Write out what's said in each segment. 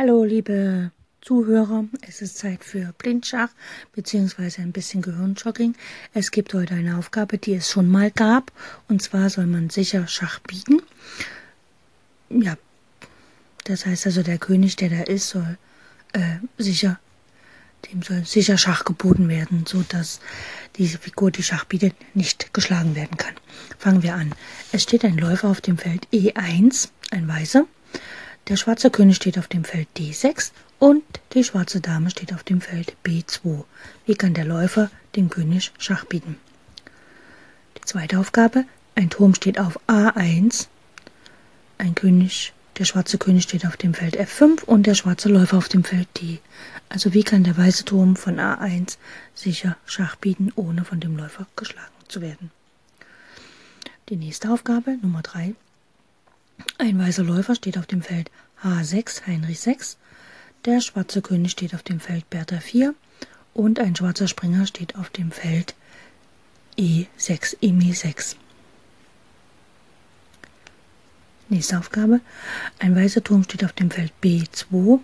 Hallo, liebe Zuhörer. Es ist Zeit für Blindschach bzw. ein bisschen Gehirnjogging. Es gibt heute eine Aufgabe, die es schon mal gab. Und zwar soll man sicher Schach bieten. Ja, das heißt also, der König, der da ist, soll äh, sicher, dem soll sicher Schach geboten werden, sodass diese Figur, die Schach bietet, nicht geschlagen werden kann. Fangen wir an. Es steht ein Läufer auf dem Feld E1, ein Weißer. Der schwarze König steht auf dem Feld D6 und die schwarze Dame steht auf dem Feld B2. Wie kann der Läufer dem König Schach bieten? Die zweite Aufgabe, ein Turm steht auf A1, ein König, der schwarze König steht auf dem Feld F5 und der schwarze Läufer auf dem Feld D. Also wie kann der weiße Turm von A1 sicher Schach bieten, ohne von dem Läufer geschlagen zu werden? Die nächste Aufgabe, Nummer 3, ein weißer Läufer steht auf dem Feld H6, Heinrich 6. Der schwarze König steht auf dem Feld Bertha 4. Und ein schwarzer Springer steht auf dem Feld E6, Emil 6. Nächste Aufgabe. Ein weißer Turm steht auf dem Feld B2.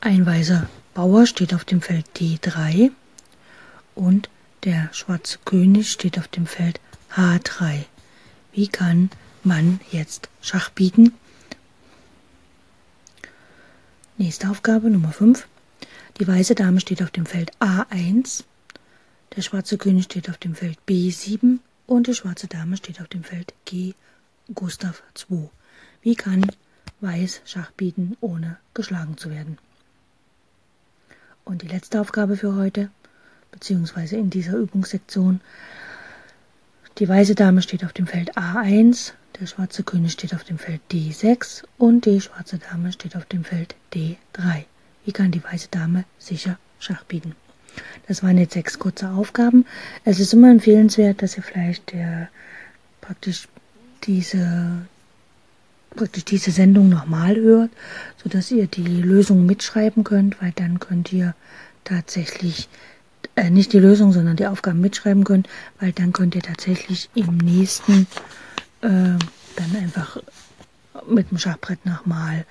Ein weißer Bauer steht auf dem Feld D3. Und der schwarze König steht auf dem Feld H3. Wie kann man jetzt Schach bieten. Nächste Aufgabe Nummer 5. Die weiße Dame steht auf dem Feld A1, der schwarze König steht auf dem Feld B7 und die schwarze Dame steht auf dem Feld G Gustav 2. Wie kann Weiß Schach bieten, ohne geschlagen zu werden? Und die letzte Aufgabe für heute, beziehungsweise in dieser Übungssektion. Die weiße Dame steht auf dem Feld A1, der schwarze König steht auf dem Feld D6 und die schwarze Dame steht auf dem Feld D3. Wie kann die weiße Dame sicher Schach bieten? Das waren jetzt sechs kurze Aufgaben. Es ist immer empfehlenswert, dass ihr vielleicht der, praktisch diese praktisch diese Sendung nochmal hört, sodass ihr die Lösung mitschreiben könnt, weil dann könnt ihr tatsächlich äh, nicht die Lösung, sondern die Aufgaben mitschreiben könnt, weil dann könnt ihr tatsächlich im nächsten äh, dann einfach mit dem Schachbrett nochmal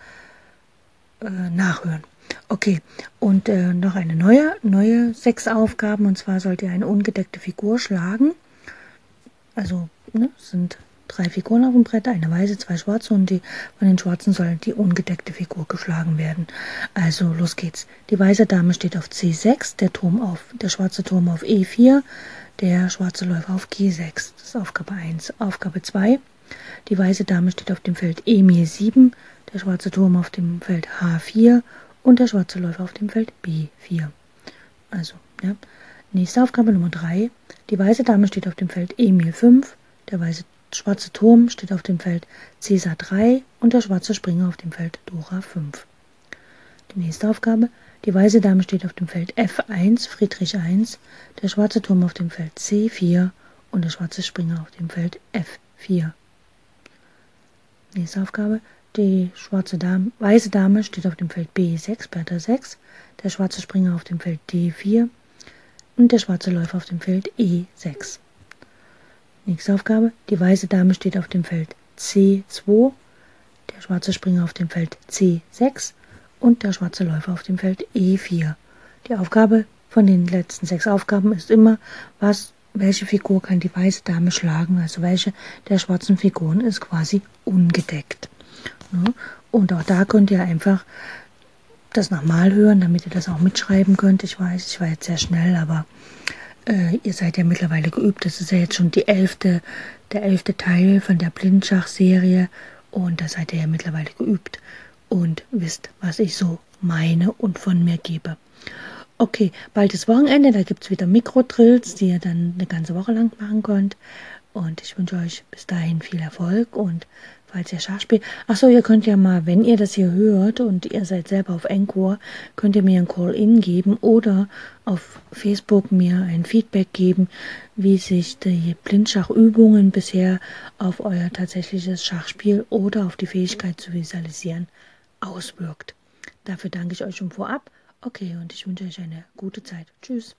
äh, nachhören. Okay, und äh, noch eine neue, neue sechs Aufgaben, und zwar sollt ihr eine ungedeckte Figur schlagen. Also ne, sind drei Figuren auf dem Brett, eine weiße, zwei schwarze und die von den schwarzen soll die ungedeckte Figur geschlagen werden. Also los geht's. Die weiße Dame steht auf C6, der Turm auf, der schwarze Turm auf E4, der schwarze Läufer auf G6. Das ist Aufgabe 1. Aufgabe 2. Die weiße Dame steht auf dem Feld Emil 7, der schwarze Turm auf dem Feld H4 und der schwarze Läufer auf dem Feld B4. Also, ja. Nächste Aufgabe Nummer 3. Die weiße Dame steht auf dem Feld Emil 5, der weiße schwarze Turm steht auf dem Feld Cäsar 3 und der schwarze Springer auf dem Feld Dora 5. Die nächste Aufgabe. Die weiße Dame steht auf dem Feld F1, Friedrich 1, der schwarze Turm auf dem Feld C4 und der schwarze Springer auf dem Feld F4. Nächste Aufgabe. Die schwarze Dame, weiße Dame steht auf dem Feld B6, Bertha 6, der schwarze Springer auf dem Feld D4 und der schwarze Läufer auf dem Feld E6. Nächste Aufgabe. Die weiße Dame steht auf dem Feld C2, der schwarze Springer auf dem Feld C6 und der schwarze Läufer auf dem Feld E4. Die Aufgabe von den letzten sechs Aufgaben ist immer, was, welche Figur kann die weiße Dame schlagen, also welche der schwarzen Figuren ist quasi ungedeckt. Und auch da könnt ihr einfach das nochmal hören, damit ihr das auch mitschreiben könnt. Ich weiß, ich war jetzt sehr schnell, aber äh, ihr seid ja mittlerweile geübt. Das ist ja jetzt schon die elfte, der elfte Teil von der Blindschach-Serie und da seid ihr ja mittlerweile geübt und wisst, was ich so meine und von mir gebe. Okay, bald ist Wochenende, da gibt es wieder Mikrodrills, die ihr dann eine ganze Woche lang machen könnt. Und ich wünsche euch bis dahin viel Erfolg und falls ihr Schach spielt. Achso, ihr könnt ja mal, wenn ihr das hier hört und ihr seid selber auf Encore, könnt ihr mir ein Call-In geben oder auf Facebook mir ein Feedback geben, wie sich die Blindschachübungen bisher auf euer tatsächliches Schachspiel oder auf die Fähigkeit zu visualisieren auswirkt. Dafür danke ich euch schon vorab. Okay, und ich wünsche euch eine gute Zeit. Tschüss.